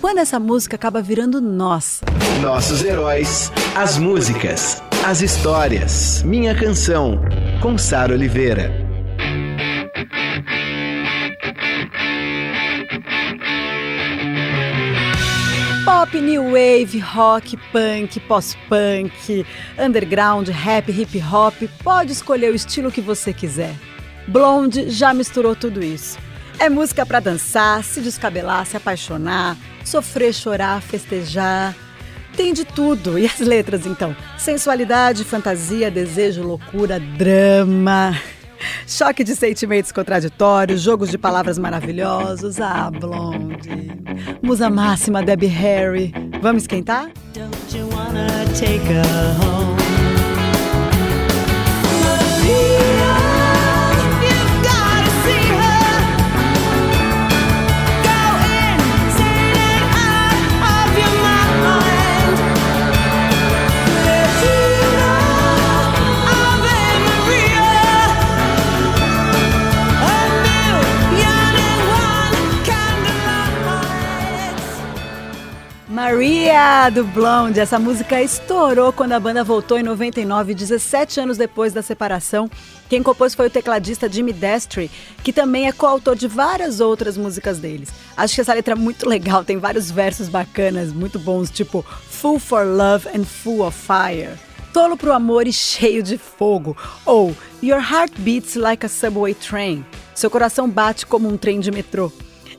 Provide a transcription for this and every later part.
Quando essa música acaba virando nós? Nossos heróis, as músicas, as histórias. Minha Canção, com Sara Oliveira. Pop, new wave, rock, punk, pós-punk, underground, rap, hip hop, pode escolher o estilo que você quiser. Blonde já misturou tudo isso. É música para dançar, se descabelar, se apaixonar, sofrer, chorar, festejar. Tem de tudo. E as letras, então? Sensualidade, fantasia, desejo, loucura, drama. Choque de sentimentos contraditórios, jogos de palavras maravilhosos. Ah, Blonde. Musa máxima, Debbie Harry. Vamos esquentar? Don't you wanna take her home? Maria do Blonde. Essa música estourou quando a banda voltou em 99, 17 anos depois da separação. Quem compôs foi o tecladista Jimmy Destry, que também é coautor de várias outras músicas deles. Acho que essa letra é muito legal, tem vários versos bacanas, muito bons, tipo Full for Love and Full of Fire. Tolo pro amor e cheio de fogo. Ou Your heart beats like a subway train. Seu coração bate como um trem de metrô.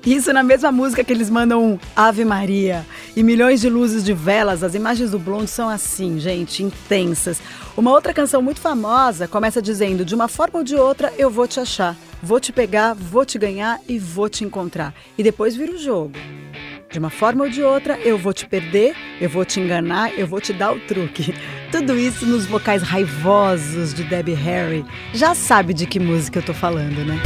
Isso na mesma música que eles mandam um Ave Maria. E milhões de luzes de velas, as imagens do Blonde são assim, gente, intensas. Uma outra canção muito famosa começa dizendo: De uma forma ou de outra eu vou te achar, vou te pegar, vou te ganhar e vou te encontrar. E depois vira o jogo. De uma forma ou de outra, eu vou te perder, eu vou te enganar, eu vou te dar o truque. Tudo isso nos vocais raivosos de Debbie Harry. Já sabe de que música eu tô falando, né?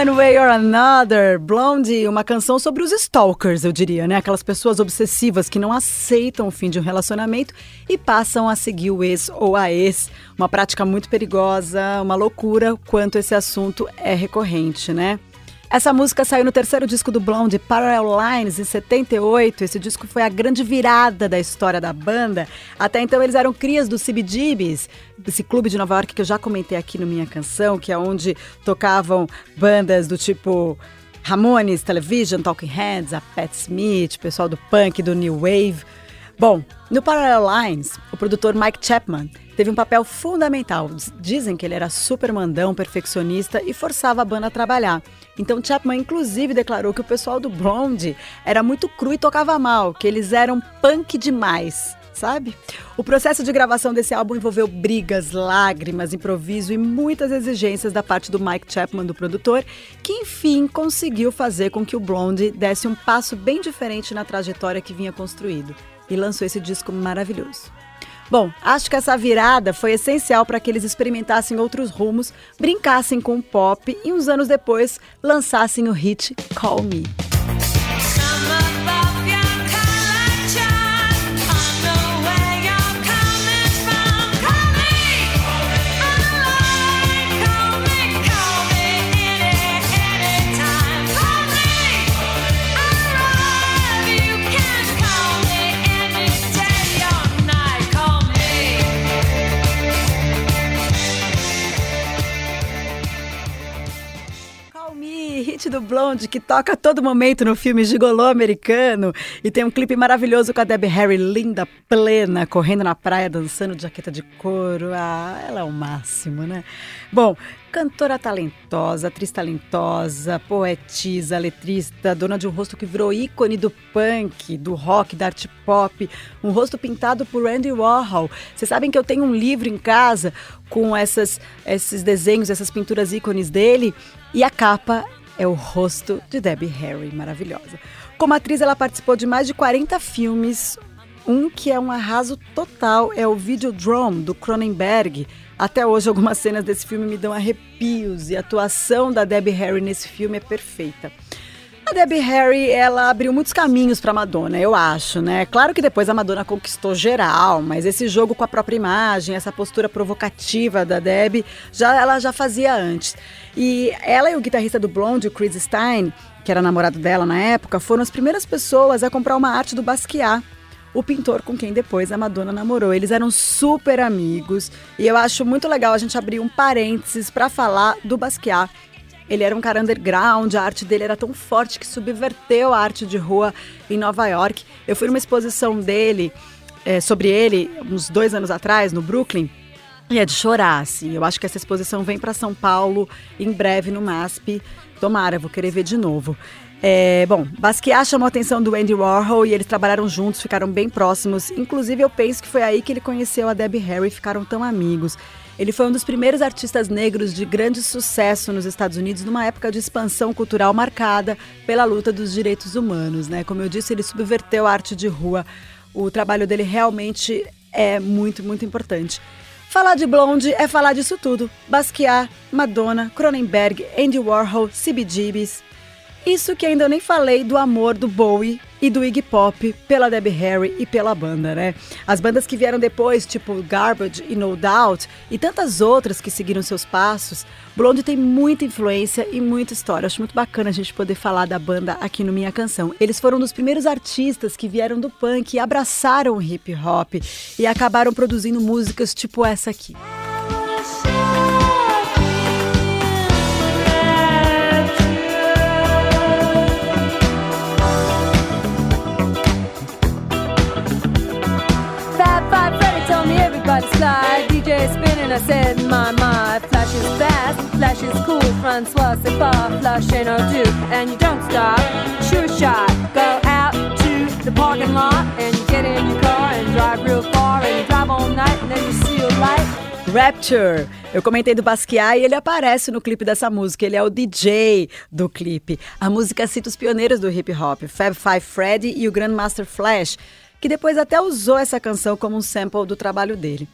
One Way or Another, Blondie, uma canção sobre os stalkers, eu diria, né? Aquelas pessoas obsessivas que não aceitam o fim de um relacionamento e passam a seguir o ex ou a ex. Uma prática muito perigosa, uma loucura quanto esse assunto é recorrente, né? Essa música saiu no terceiro disco do Blonde, Parallel Lines, em 78. Esse disco foi a grande virada da história da banda. Até então eles eram crias do CBGBs, esse clube de Nova York que eu já comentei aqui no Minha Canção, que é onde tocavam bandas do tipo Ramones, Television, Talking Heads, a Pat Smith, pessoal do punk, do New Wave. Bom, no Parallel Lines, o produtor Mike Chapman teve um papel fundamental. Dizem que ele era super mandão, perfeccionista e forçava a banda a trabalhar. Então Chapman inclusive declarou que o pessoal do Blonde era muito cru e tocava mal, que eles eram punk demais sabe? O processo de gravação desse álbum envolveu brigas, lágrimas, improviso e muitas exigências da parte do Mike Chapman, do produtor, que enfim conseguiu fazer com que o Blonde desse um passo bem diferente na trajetória que vinha construído e lançou esse disco maravilhoso. Bom, acho que essa virada foi essencial para que eles experimentassem outros rumos, brincassem com o pop e uns anos depois lançassem o hit Call Me. Blonde que toca a todo momento no filme Gigolô americano e tem um clipe maravilhoso com a Debbie Harry linda, plena, correndo na praia, dançando de jaqueta de couro. Ah, ela é o máximo, né? Bom, cantora talentosa, atriz talentosa, poetisa, letrista, dona de um rosto que virou ícone do punk, do rock, da arte pop, um rosto pintado por Andy Warhol. Vocês sabem que eu tenho um livro em casa com essas, esses desenhos, essas pinturas ícones dele e a capa é o rosto de Debbie Harry, maravilhosa. Como atriz, ela participou de mais de 40 filmes. Um que é um arraso total é o Videodrome, do Cronenberg. Até hoje, algumas cenas desse filme me dão arrepios e a atuação da Debbie Harry nesse filme é perfeita. A Debbie Harry, ela abriu muitos caminhos para Madonna, eu acho, né? Claro que depois a Madonna conquistou geral, mas esse jogo com a própria imagem, essa postura provocativa da Debbie, já ela já fazia antes. E ela e o guitarrista do Blonde, o Chris Stein, que era namorado dela na época, foram as primeiras pessoas a comprar uma arte do Basquiat, o pintor com quem depois a Madonna namorou. Eles eram super amigos e eu acho muito legal a gente abrir um parênteses para falar do Basquiat ele era um cara underground, a arte dele era tão forte que subverteu a arte de rua em Nova York. Eu fui numa exposição dele, é, sobre ele, uns dois anos atrás, no Brooklyn. E é de chorar, assim. Eu acho que essa exposição vem para São Paulo em breve no MASP. Tomara, vou querer ver de novo. É, bom, Basquiat chamou a atenção do Andy Warhol e eles trabalharam juntos, ficaram bem próximos. Inclusive, eu penso que foi aí que ele conheceu a Debbie Harry e ficaram tão amigos. Ele foi um dos primeiros artistas negros de grande sucesso nos Estados Unidos numa época de expansão cultural marcada pela luta dos direitos humanos, né? Como eu disse, ele subverteu a arte de rua. O trabalho dele realmente é muito, muito importante. Falar de Blonde é falar disso tudo. Basquiat, Madonna, Cronenberg, Andy Warhol, CBGBs. Isso que ainda nem falei do amor do Bowie e do Iggy Pop pela Debbie Harry e pela banda, né? As bandas que vieram depois, tipo Garbage e No Doubt, e tantas outras que seguiram seus passos, Blonde tem muita influência e muita história. Acho muito bacana a gente poder falar da banda aqui no Minha Canção. Eles foram um dos primeiros artistas que vieram do punk e abraçaram o hip hop e acabaram produzindo músicas tipo essa aqui. DJ spinning, my, flash is fast, flash is cool, Francois, c'est flash ain't no and you don't stop, sure shot, go out to the parking lot, and you get in your car and drive real far, and you drive all night, and then you see a light. Rapture. Eu comentei do Basquiat e ele aparece no clipe dessa música. Ele é o DJ do clipe. A música cita os pioneiros do hip hop, Fab Five Freddy e o Grandmaster Flash que depois até usou essa canção como um sample do trabalho dele.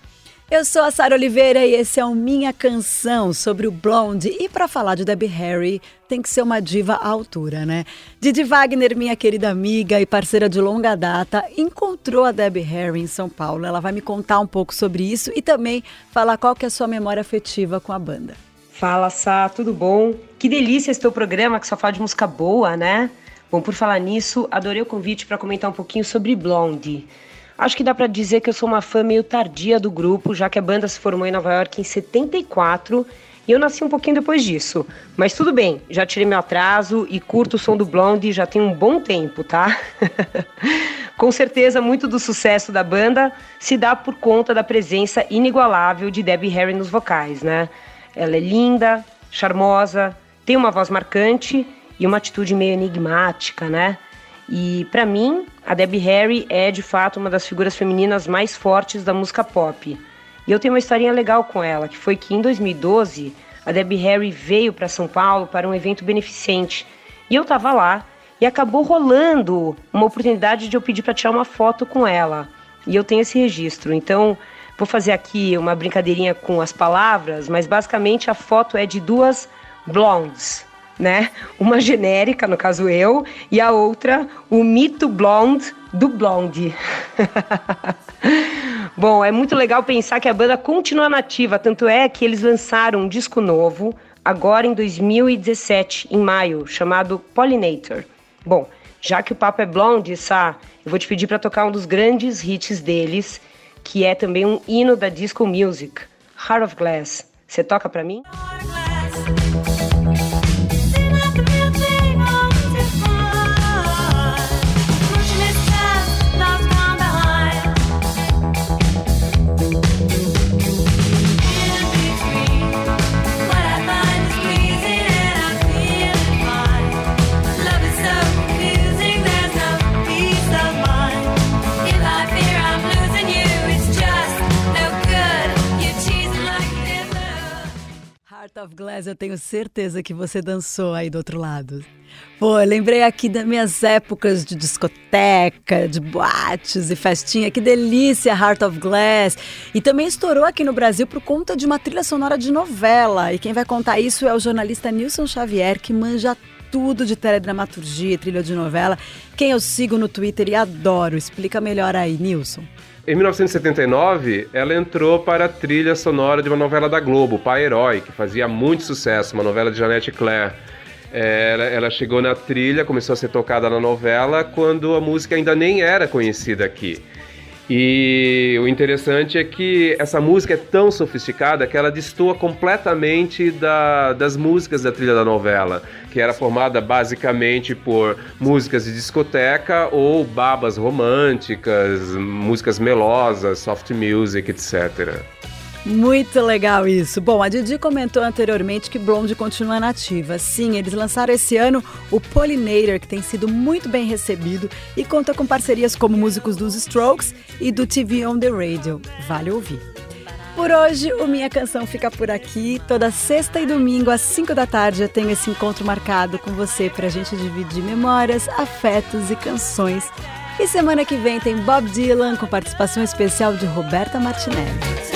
Eu sou a Sara Oliveira e esse é o Minha Canção sobre o Blonde. E para falar de Debbie Harry, tem que ser uma diva à altura, né? Didi Wagner, minha querida amiga e parceira de longa data, encontrou a Debbie Harry em São Paulo. Ela vai me contar um pouco sobre isso e também falar qual que é a sua memória afetiva com a banda. Fala, Sá, tudo bom? Que delícia esse teu programa que só fala de música boa, né? Bom, por falar nisso, adorei o convite para comentar um pouquinho sobre Blondie. Acho que dá para dizer que eu sou uma fã meio tardia do grupo, já que a banda se formou em Nova York em 74 e eu nasci um pouquinho depois disso. Mas tudo bem, já tirei meu atraso e curto o som do Blondie já tem um bom tempo, tá? Com certeza, muito do sucesso da banda se dá por conta da presença inigualável de Debbie Harry nos vocais, né? Ela é linda, charmosa, tem uma voz marcante e uma atitude meio enigmática, né? E para mim, a Debbie Harry é de fato uma das figuras femininas mais fortes da música pop. E eu tenho uma historinha legal com ela, que foi que em 2012 a Debbie Harry veio para São Paulo para um evento beneficente. E eu tava lá e acabou rolando uma oportunidade de eu pedir para tirar uma foto com ela. E eu tenho esse registro. Então, vou fazer aqui uma brincadeirinha com as palavras, mas basicamente a foto é de duas blondes né? Uma genérica, no caso eu, e a outra, o mito blonde do blonde. Bom, é muito legal pensar que a banda continua nativa, tanto é que eles lançaram um disco novo agora em 2017, em maio, chamado Pollinator. Bom, já que o papo é blonde, Sá, eu vou te pedir para tocar um dos grandes hits deles, que é também um hino da disco music, Heart of Glass. Você toca para mim? Heart of Glass, eu tenho certeza que você dançou aí do outro lado. Pô, lembrei aqui das minhas épocas de discoteca, de boates e festinha. Que delícia, Heart of Glass. E também estourou aqui no Brasil por conta de uma trilha sonora de novela. E quem vai contar isso é o jornalista Nilson Xavier, que manja tudo de teledramaturgia, trilha de novela. Quem eu sigo no Twitter e adoro. Explica melhor aí, Nilson. Em 1979, ela entrou para a trilha sonora de uma novela da Globo, Pai Herói, que fazia muito sucesso, uma novela de Janete Claire. É, ela, ela, chegou na trilha, começou a ser tocada na novela quando a música ainda nem era conhecida aqui. E o interessante é que essa música é tão sofisticada que ela destoa completamente da, das músicas da trilha da novela, que era formada basicamente por músicas de discoteca ou babas românticas, músicas melosas, soft music, etc. Muito legal isso. Bom, a Didi comentou anteriormente que Blonde continua nativa. Sim, eles lançaram esse ano o Pollinator, que tem sido muito bem recebido e conta com parcerias como músicos dos Strokes e do TV on the Radio. Vale ouvir. Por hoje, o Minha Canção fica por aqui. Toda sexta e domingo, às 5 da tarde, eu tenho esse encontro marcado com você para a gente dividir memórias, afetos e canções. E semana que vem tem Bob Dylan com participação especial de Roberta Martinelli.